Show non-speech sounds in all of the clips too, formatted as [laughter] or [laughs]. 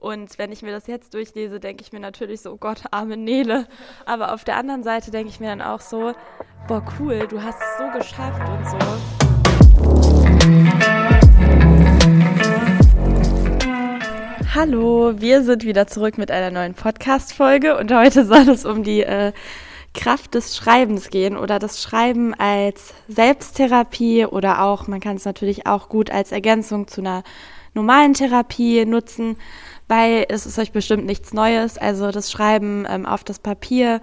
Und wenn ich mir das jetzt durchlese, denke ich mir natürlich so, oh Gott, arme Nele. Aber auf der anderen Seite denke ich mir dann auch so, boah, cool, du hast es so geschafft und so. Hallo, wir sind wieder zurück mit einer neuen Podcast-Folge und heute soll es um die äh, Kraft des Schreibens gehen oder das Schreiben als Selbsttherapie oder auch, man kann es natürlich auch gut als Ergänzung zu einer normalen Therapie nutzen weil es ist euch bestimmt nichts Neues. Also das Schreiben ähm, auf das Papier,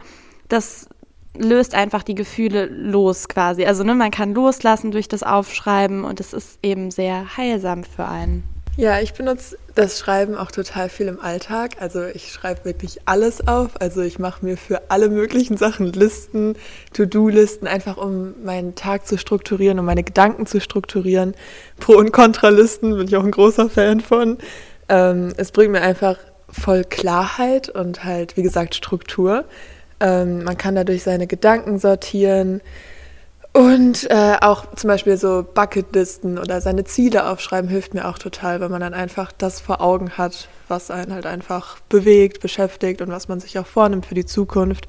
das löst einfach die Gefühle los quasi. Also ne, man kann loslassen durch das Aufschreiben und es ist eben sehr heilsam für einen. Ja, ich benutze das Schreiben auch total viel im Alltag. Also ich schreibe wirklich alles auf. Also ich mache mir für alle möglichen Sachen Listen, To-Do-Listen, einfach um meinen Tag zu strukturieren, um meine Gedanken zu strukturieren. Pro- und Kontralisten bin ich auch ein großer Fan von. Ähm, es bringt mir einfach voll Klarheit und halt, wie gesagt, Struktur. Ähm, man kann dadurch seine Gedanken sortieren und äh, auch zum Beispiel so Bucketlisten oder seine Ziele aufschreiben hilft mir auch total, weil man dann einfach das vor Augen hat, was einen halt einfach bewegt, beschäftigt und was man sich auch vornimmt für die Zukunft.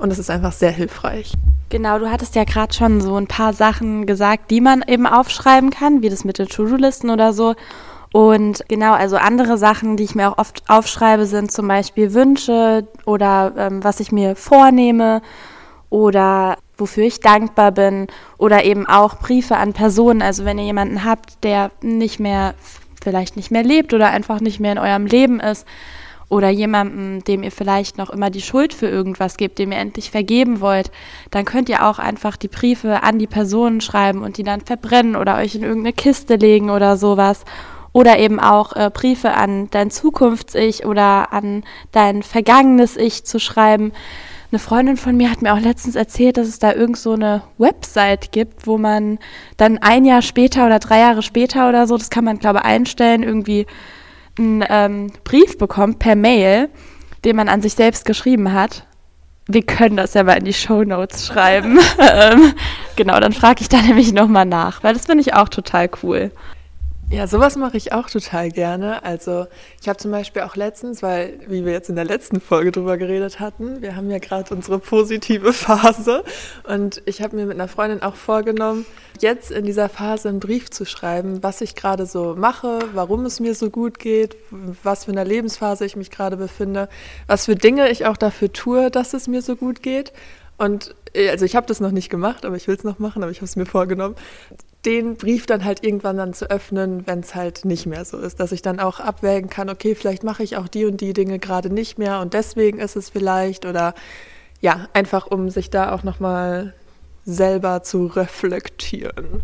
Und das ist einfach sehr hilfreich. Genau, du hattest ja gerade schon so ein paar Sachen gesagt, die man eben aufschreiben kann, wie das mit den To-Do-Listen oder so. Und genau, also andere Sachen, die ich mir auch oft aufschreibe, sind zum Beispiel Wünsche oder ähm, was ich mir vornehme oder wofür ich dankbar bin oder eben auch Briefe an Personen. Also wenn ihr jemanden habt, der nicht mehr, vielleicht nicht mehr lebt oder einfach nicht mehr in eurem Leben ist oder jemandem, dem ihr vielleicht noch immer die Schuld für irgendwas gebt, dem ihr endlich vergeben wollt, dann könnt ihr auch einfach die Briefe an die Personen schreiben und die dann verbrennen oder euch in irgendeine Kiste legen oder sowas oder eben auch äh, Briefe an dein Zukunfts-Ich oder an dein vergangenes Ich zu schreiben. Eine Freundin von mir hat mir auch letztens erzählt, dass es da irgend so eine Website gibt, wo man dann ein Jahr später oder drei Jahre später oder so, das kann man glaube ich einstellen, irgendwie einen ähm, Brief bekommt per Mail, den man an sich selbst geschrieben hat. Wir können das ja mal in die Show Notes schreiben. [laughs] Ähm, genau, dann frage ich da nämlich nochmal nach, weil das finde ich auch total cool. Ja, sowas mache ich auch total gerne. Also ich habe zum Beispiel auch letztens, weil, wie wir jetzt in der letzten Folge drüber geredet hatten, wir haben ja gerade unsere positive [laughs] Phase und ich habe mir mit einer Freundin auch vorgenommen, jetzt in dieser Phase einen Brief zu schreiben, was ich gerade so mache, warum es mir so gut geht, was für eine Lebensphase ich mich gerade befinde, was für Dinge ich auch dafür tue, dass es mir so gut geht. Und äh, also ich habe das noch nicht gemacht, aber ich will es noch machen, aber ich habe es mir vorgenommen den Brief dann halt irgendwann dann zu öffnen, wenn es halt nicht mehr so ist, dass ich dann auch abwägen kann, okay, vielleicht mache ich auch die und die Dinge gerade nicht mehr und deswegen ist es vielleicht oder ja, einfach um sich da auch noch mal selber zu reflektieren.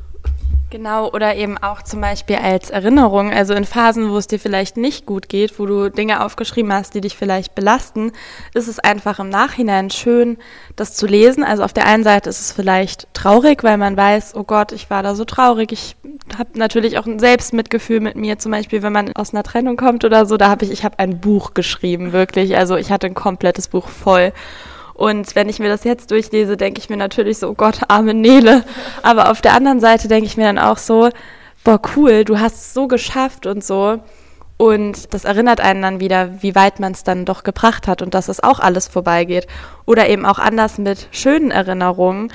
Genau, oder eben auch zum Beispiel als Erinnerung, also in Phasen, wo es dir vielleicht nicht gut geht, wo du Dinge aufgeschrieben hast, die dich vielleicht belasten, ist es einfach im Nachhinein schön, das zu lesen. Also auf der einen Seite ist es vielleicht traurig, weil man weiß, oh Gott, ich war da so traurig. Ich habe natürlich auch ein Selbstmitgefühl mit mir, zum Beispiel, wenn man aus einer Trennung kommt oder so. Da habe ich, ich habe ein Buch geschrieben, wirklich. Also ich hatte ein komplettes Buch voll. Und wenn ich mir das jetzt durchlese, denke ich mir natürlich so, oh Gott, arme Nele. Aber auf der anderen Seite denke ich mir dann auch so, boah, cool, du hast es so geschafft und so. Und das erinnert einen dann wieder, wie weit man es dann doch gebracht hat und dass es auch alles vorbeigeht. Oder eben auch anders mit schönen Erinnerungen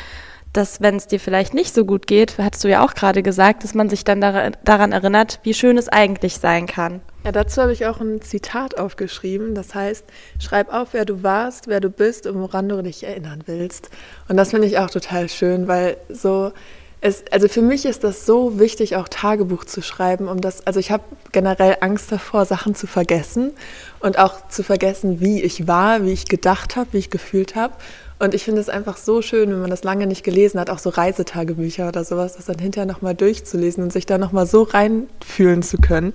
dass wenn es dir vielleicht nicht so gut geht, hattest du ja auch gerade gesagt, dass man sich dann daran erinnert, wie schön es eigentlich sein kann. Ja, dazu habe ich auch ein Zitat aufgeschrieben. Das heißt, schreib auf, wer du warst, wer du bist und woran du dich erinnern willst. Und das finde ich auch total schön, weil so es, also für mich ist das so wichtig, auch Tagebuch zu schreiben, um das, also ich habe generell Angst davor, Sachen zu vergessen und auch zu vergessen, wie ich war, wie ich gedacht habe, wie ich gefühlt habe. Und ich finde es einfach so schön, wenn man das lange nicht gelesen hat, auch so Reisetagebücher oder sowas, das dann hinterher nochmal durchzulesen und sich da nochmal so reinfühlen zu können.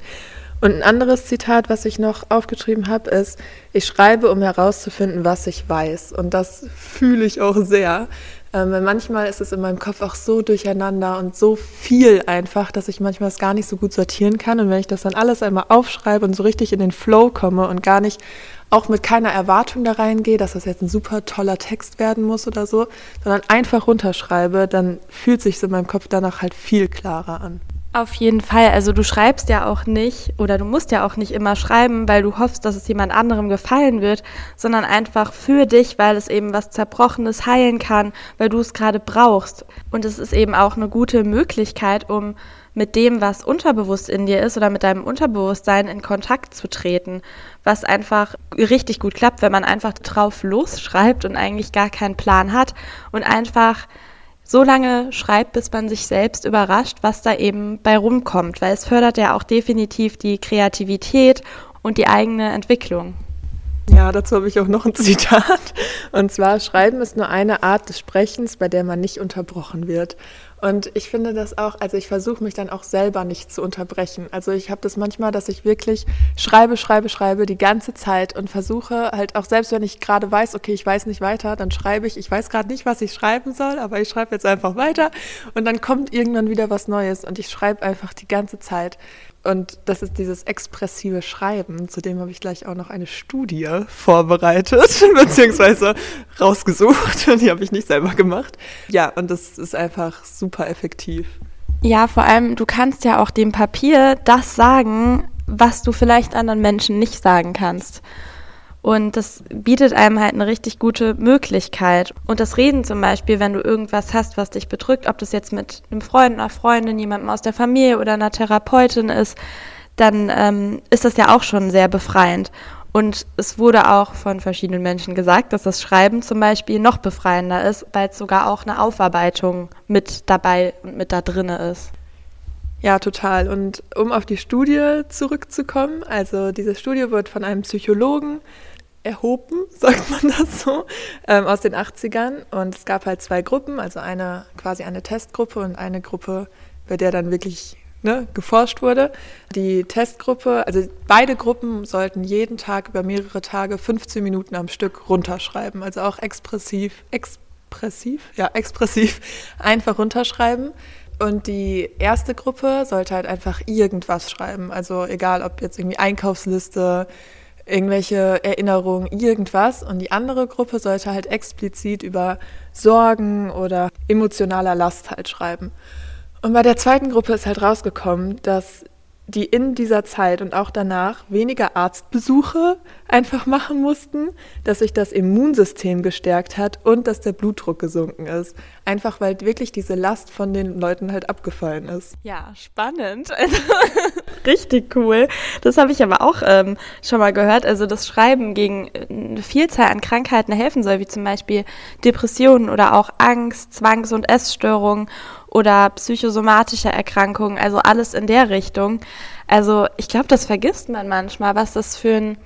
Und ein anderes Zitat, was ich noch aufgeschrieben habe, ist, ich schreibe, um herauszufinden, was ich weiß. Und das fühle ich auch sehr. Ähm, weil manchmal ist es in meinem Kopf auch so durcheinander und so viel einfach, dass ich manchmal es gar nicht so gut sortieren kann. Und wenn ich das dann alles einmal aufschreibe und so richtig in den Flow komme und gar nicht auch mit keiner Erwartung da reingehe, dass das jetzt ein super toller Text werden muss oder so, sondern einfach runterschreibe, dann fühlt sich in meinem Kopf danach halt viel klarer an. Auf jeden Fall. Also du schreibst ja auch nicht oder du musst ja auch nicht immer schreiben, weil du hoffst, dass es jemand anderem gefallen wird, sondern einfach für dich, weil es eben was Zerbrochenes heilen kann, weil du es gerade brauchst. Und es ist eben auch eine gute Möglichkeit, um mit dem, was unterbewusst in dir ist oder mit deinem Unterbewusstsein in Kontakt zu treten, was einfach richtig gut klappt, wenn man einfach drauf losschreibt und eigentlich gar keinen Plan hat und einfach so lange schreibt, bis man sich selbst überrascht, was da eben bei rumkommt, weil es fördert ja auch definitiv die Kreativität und die eigene Entwicklung. Ja, dazu habe ich auch noch ein [laughs] Zitat. Und zwar, Schreiben ist nur eine Art des Sprechens, bei der man nicht unterbrochen wird. Und ich finde das auch, also ich versuche mich dann auch selber nicht zu unterbrechen. Also ich habe das manchmal, dass ich wirklich schreibe, schreibe, schreibe die ganze Zeit und versuche halt auch selbst, wenn ich gerade weiß, okay, ich weiß nicht weiter, dann schreibe ich, ich weiß gerade nicht, was ich schreiben soll, aber ich schreibe jetzt einfach weiter und dann kommt irgendwann wieder was Neues und ich schreibe einfach die ganze Zeit. Und das ist dieses expressive Schreiben. Zudem habe ich gleich auch noch eine Studie vorbereitet, [laughs] beziehungsweise rausgesucht. [laughs] Die habe ich nicht selber gemacht. Ja, und das ist einfach super effektiv. Ja, vor allem, du kannst ja auch dem Papier das sagen, was du vielleicht anderen Menschen nicht sagen kannst. Und das bietet einem halt eine richtig gute Möglichkeit. Und das Reden zum Beispiel, wenn du irgendwas hast, was dich bedrückt, ob das jetzt mit einem Freund, einer Freundin, jemandem aus der Familie oder einer Therapeutin ist, dann ähm, ist das ja auch schon sehr befreiend. Und es wurde auch von verschiedenen Menschen gesagt, dass das Schreiben zum Beispiel noch befreiender ist, weil es sogar auch eine Aufarbeitung mit dabei und mit da drinne ist. Ja, total. Und um auf die Studie zurückzukommen, also diese Studie wird von einem Psychologen erhoben, [laughs] sagt man das so, ähm, aus den 80ern. Und es gab halt zwei Gruppen, also eine quasi eine Testgruppe und eine Gruppe, bei der dann wirklich ne, geforscht wurde. Die Testgruppe, also beide Gruppen sollten jeden Tag über mehrere Tage 15 Minuten am Stück runterschreiben, also auch expressiv, expressiv, ja, expressiv [laughs] einfach runterschreiben. Und die erste Gruppe sollte halt einfach irgendwas schreiben, also egal ob jetzt irgendwie Einkaufsliste, irgendwelche Erinnerungen, irgendwas. Und die andere Gruppe sollte halt explizit über Sorgen oder emotionaler Last halt schreiben. Und bei der zweiten Gruppe ist halt rausgekommen, dass die in dieser Zeit und auch danach weniger Arztbesuche einfach machen mussten, dass sich das Immunsystem gestärkt hat und dass der Blutdruck gesunken ist. Einfach weil wirklich diese Last von den Leuten halt abgefallen ist. Ja, spannend. Also, [laughs] richtig cool. Das habe ich aber auch ähm, schon mal gehört. Also das Schreiben gegen eine Vielzahl an Krankheiten helfen soll, wie zum Beispiel Depressionen oder auch Angst, Zwangs- und Essstörungen oder psychosomatische Erkrankungen, also alles in der Richtung. Also ich glaube, das vergisst man manchmal, was das für einen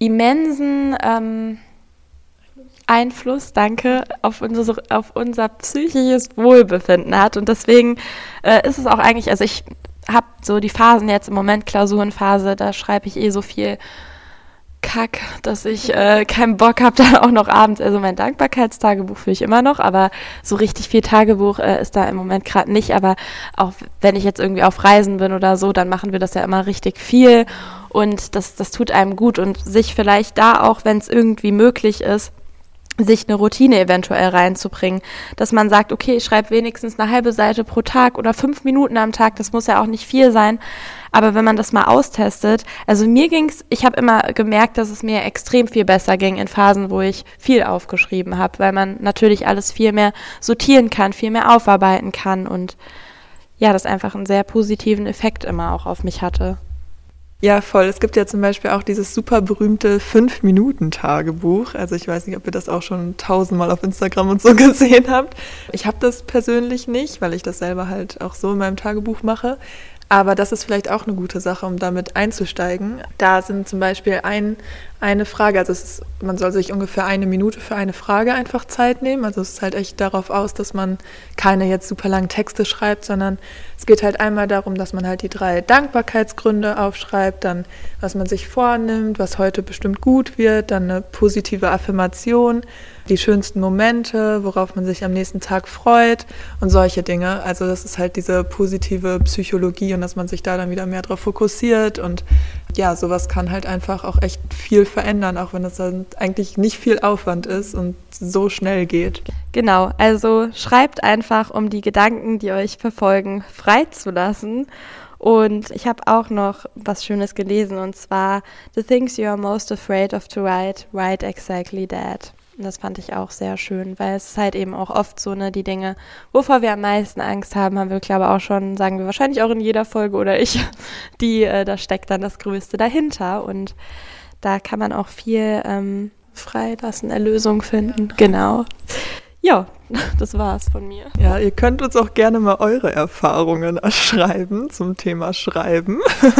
immensen ähm, Einfluss, danke, auf unser, auf unser psychisches Wohlbefinden hat. Und deswegen äh, ist es auch eigentlich, also ich habe so die Phasen jetzt im Moment, Klausurenphase, da schreibe ich eh so viel Kack, dass ich äh, keinen Bock habe, [laughs] dann auch noch abends. Also mein Dankbarkeitstagebuch führe ich immer noch, aber so richtig viel Tagebuch äh, ist da im Moment gerade nicht. Aber auch wenn ich jetzt irgendwie auf Reisen bin oder so, dann machen wir das ja immer richtig viel und das, das tut einem gut und sich vielleicht da auch, wenn es irgendwie möglich ist, sich eine Routine eventuell reinzubringen, dass man sagt, okay, ich schreibe wenigstens eine halbe Seite pro Tag oder fünf Minuten am Tag, das muss ja auch nicht viel sein, aber wenn man das mal austestet, also mir ging's, ich habe immer gemerkt, dass es mir extrem viel besser ging in Phasen, wo ich viel aufgeschrieben habe, weil man natürlich alles viel mehr sortieren kann, viel mehr aufarbeiten kann und ja, das einfach einen sehr positiven Effekt immer auch auf mich hatte. Ja, voll. Es gibt ja zum Beispiel auch dieses super berühmte Fünf-Minuten-Tagebuch. Also ich weiß nicht, ob ihr das auch schon tausendmal auf Instagram und so [laughs] gesehen habt. Ich habe das persönlich nicht, weil ich das selber halt auch so in meinem Tagebuch mache. Aber das ist vielleicht auch eine gute Sache, um damit einzusteigen. Da sind zum Beispiel ein, eine Frage, also ist, man soll sich ungefähr eine Minute für eine Frage einfach Zeit nehmen. Also es ist halt echt darauf aus, dass man keine jetzt super langen Texte schreibt, sondern es geht halt einmal darum, dass man halt die drei Dankbarkeitsgründe aufschreibt, dann was man sich vornimmt, was heute bestimmt gut wird, dann eine positive Affirmation die schönsten Momente, worauf man sich am nächsten Tag freut und solche Dinge. Also das ist halt diese positive Psychologie und dass man sich da dann wieder mehr darauf fokussiert und ja, sowas kann halt einfach auch echt viel verändern, auch wenn es dann eigentlich nicht viel Aufwand ist und so schnell geht. Genau, also schreibt einfach, um die Gedanken, die euch verfolgen, freizulassen. Und ich habe auch noch was Schönes gelesen und zwar The things you are most afraid of to write, write exactly that. Das fand ich auch sehr schön, weil es ist halt eben auch oft so, ne, die Dinge, wovor wir am meisten Angst haben, haben wir, glaube ich, auch schon, sagen wir wahrscheinlich auch in jeder Folge oder ich, [laughs] die, äh, da steckt dann das Größte dahinter. Und da kann man auch viel ähm, freilassen, Erlösung finden. Genau. Ja, [laughs] das war's von mir. Ja, ihr könnt uns auch gerne mal eure Erfahrungen erschreiben zum Thema Schreiben. [laughs]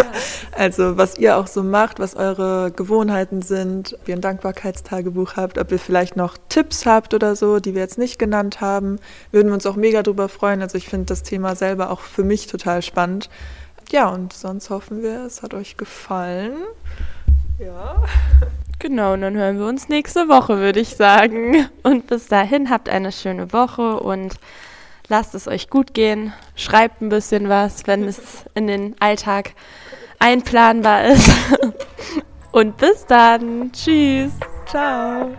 Also was ihr auch so macht, was eure Gewohnheiten sind, ob ihr ein Dankbarkeitstagebuch habt, ob ihr vielleicht noch Tipps habt oder so, die wir jetzt nicht genannt haben, würden wir uns auch mega drüber freuen. Also ich finde das Thema selber auch für mich total spannend. Ja, und sonst hoffen wir, es hat euch gefallen. Ja. Genau, und dann hören wir uns nächste Woche, würde ich sagen. Und bis dahin habt eine schöne Woche und lasst es euch gut gehen. Schreibt ein bisschen was, wenn es in den Alltag einplanbar ist. Und bis dann. Tschüss. Ciao.